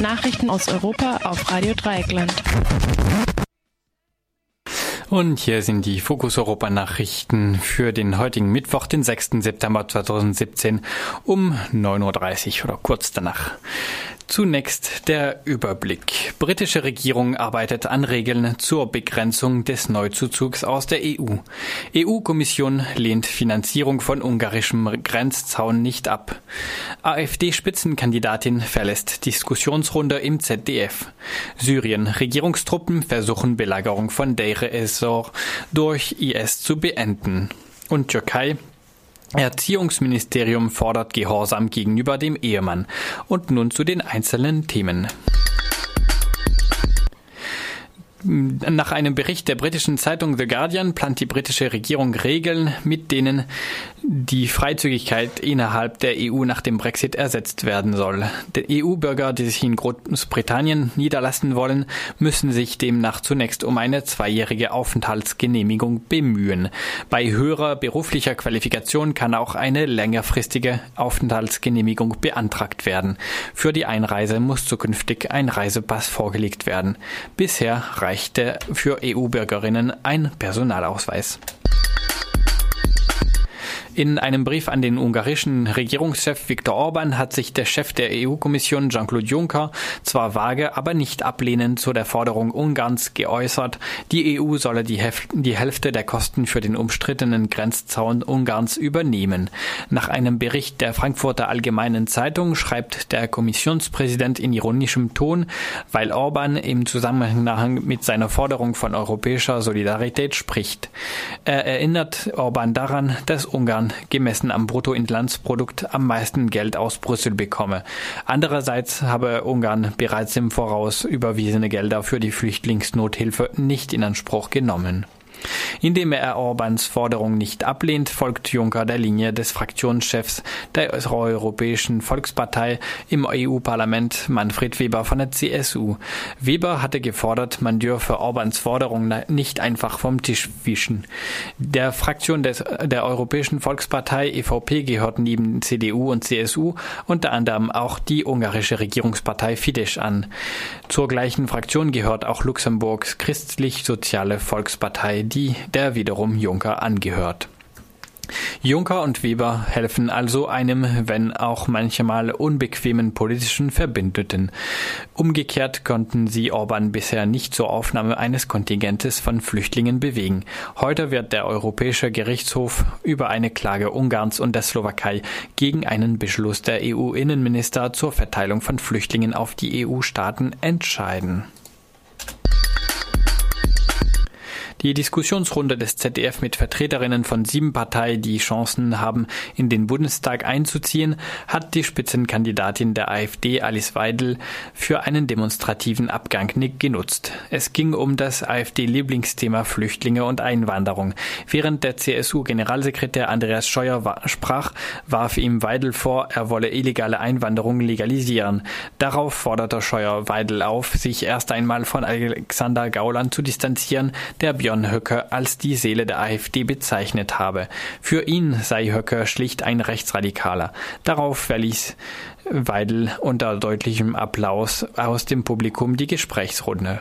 Nachrichten aus Europa auf Radio Dreieckland. Und hier sind die Fokus Europa Nachrichten für den heutigen Mittwoch, den 6. September 2017 um 9.30 Uhr oder kurz danach. Zunächst der Überblick. Britische Regierung arbeitet an Regeln zur Begrenzung des Neuzuzugs aus der EU. EU-Kommission lehnt Finanzierung von ungarischem Grenzzaun nicht ab. AfD-Spitzenkandidatin verlässt Diskussionsrunde im ZDF. Syrien. Regierungstruppen versuchen Belagerung von Deir ez-Zor durch IS zu beenden. Und Türkei. Erziehungsministerium fordert Gehorsam gegenüber dem Ehemann. Und nun zu den einzelnen Themen. Nach einem Bericht der britischen Zeitung The Guardian plant die britische Regierung Regeln, mit denen die Freizügigkeit innerhalb der EU nach dem Brexit ersetzt werden soll. Die EU-Bürger, die sich in Großbritannien niederlassen wollen, müssen sich demnach zunächst um eine zweijährige Aufenthaltsgenehmigung bemühen. Bei höherer beruflicher Qualifikation kann auch eine längerfristige Aufenthaltsgenehmigung beantragt werden. Für die Einreise muss zukünftig ein Reisepass vorgelegt werden. Bisher reichte für EU-Bürgerinnen ein Personalausweis. In einem Brief an den ungarischen Regierungschef Viktor Orban hat sich der Chef der EU-Kommission Jean-Claude Juncker zwar vage, aber nicht ablehnend zu der Forderung Ungarns geäußert, die EU solle die, die Hälfte der Kosten für den umstrittenen Grenzzaun Ungarns übernehmen. Nach einem Bericht der Frankfurter Allgemeinen Zeitung schreibt der Kommissionspräsident in ironischem Ton, weil Orban im Zusammenhang mit seiner Forderung von europäischer Solidarität spricht. Er erinnert Orban daran, dass Ungarn gemessen am Bruttoinlandsprodukt am meisten Geld aus Brüssel bekomme. Andererseits habe Ungarn bereits im Voraus überwiesene Gelder für die Flüchtlingsnothilfe nicht in Anspruch genommen. Indem er Orbans Forderung nicht ablehnt, folgt Juncker der Linie des Fraktionschefs der Europäischen Volkspartei im EU-Parlament, Manfred Weber von der CSU. Weber hatte gefordert, man dürfe Orbans Forderung nicht einfach vom Tisch wischen. Der Fraktion des, der Europäischen Volkspartei EVP gehört neben CDU und CSU unter anderem auch die ungarische Regierungspartei Fidesz an. Zur gleichen Fraktion gehört auch Luxemburgs christlich-soziale Volkspartei die der wiederum Juncker angehört. Juncker und Weber helfen also einem, wenn auch manchmal unbequemen politischen Verbündeten. Umgekehrt konnten sie Orban bisher nicht zur Aufnahme eines Kontingentes von Flüchtlingen bewegen. Heute wird der Europäische Gerichtshof über eine Klage Ungarns und der Slowakei gegen einen Beschluss der EU-Innenminister zur Verteilung von Flüchtlingen auf die EU-Staaten entscheiden. Die Diskussionsrunde des ZDF mit Vertreterinnen von sieben Parteien, die Chancen haben, in den Bundestag einzuziehen, hat die Spitzenkandidatin der AfD, Alice Weidel, für einen demonstrativen Abgang genutzt. Es ging um das AfD-Lieblingsthema Flüchtlinge und Einwanderung. Während der CSU-Generalsekretär Andreas Scheuer sprach, warf ihm Weidel vor, er wolle illegale Einwanderung legalisieren. Darauf forderte Scheuer Weidel auf, sich erst einmal von Alexander Gauland zu distanzieren, der Höcke als die Seele der AfD bezeichnet habe. Für ihn sei Höcke schlicht ein Rechtsradikaler. Darauf verließ Weidel unter deutlichem Applaus aus dem Publikum die Gesprächsrunde.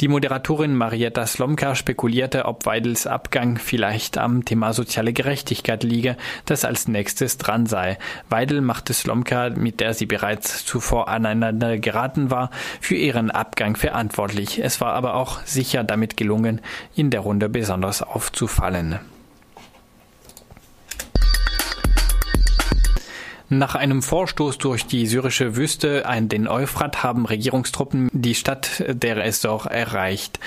Die Moderatorin Marietta Slomka spekulierte, ob Weidels Abgang vielleicht am Thema soziale Gerechtigkeit liege, das als nächstes dran sei. Weidel machte Slomka, mit der sie bereits zuvor aneinander geraten war, für ihren Abgang verantwortlich. Es war aber auch sicher damit gelungen, in der Runde besonders aufzufallen. Nach einem Vorstoß durch die syrische Wüste an den Euphrat haben Regierungstruppen die Stadt der Esor erreicht.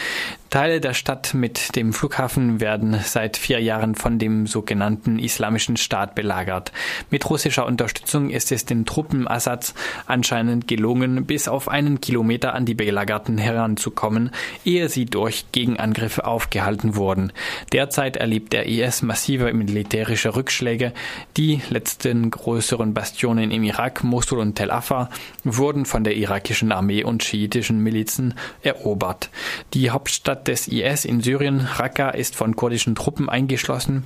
Teile der Stadt mit dem Flughafen werden seit vier Jahren von dem sogenannten Islamischen Staat belagert. Mit russischer Unterstützung ist es den Truppen Assads anscheinend gelungen, bis auf einen Kilometer an die Belagerten heranzukommen, ehe sie durch Gegenangriffe aufgehalten wurden. Derzeit erlebt der IS massive militärische Rückschläge. Die letzten größeren Bastionen im Irak, Mosul und Tel Afar, wurden von der irakischen Armee und schiitischen Milizen erobert. Die Hauptstadt Hauptstadt des IS in Syrien, Raqqa, ist von kurdischen Truppen eingeschlossen.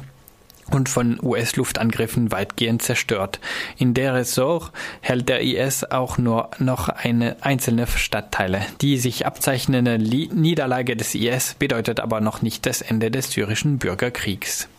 und von US-Luftangriffen weitgehend zerstört. In der Ressort hält der IS auch nur noch eine einzelne Stadtteile. Die sich abzeichnende Niederlage des IS bedeutet aber noch nicht das Ende des syrischen Bürgerkriegs.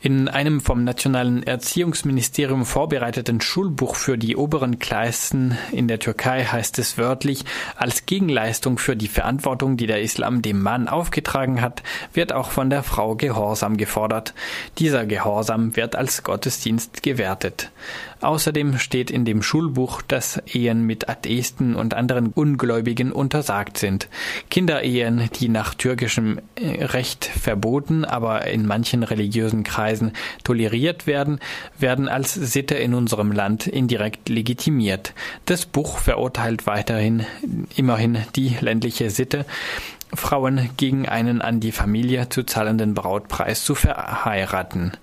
In einem vom Nationalen Erziehungsministerium vorbereiteten Schulbuch für die oberen Klassen in der Türkei heißt es wörtlich, als Gegenleistung für die Verantwortung, die der Islam dem Mann aufgetragen hat, wird auch von der Frau Gehorsam gefordert. Dieser Gehorsam wird als Gottesdienst gewertet. Außerdem steht in dem Schulbuch, dass Ehen mit Atheisten und anderen Ungläubigen untersagt sind. Kinderehen, die nach türkischem äh, Recht verboten, aber in manchen religiösen Kreisen toleriert werden, werden als Sitte in unserem Land indirekt legitimiert. Das Buch verurteilt weiterhin immerhin die ländliche Sitte, Frauen gegen einen an die Familie zu zahlenden Brautpreis zu verheiraten.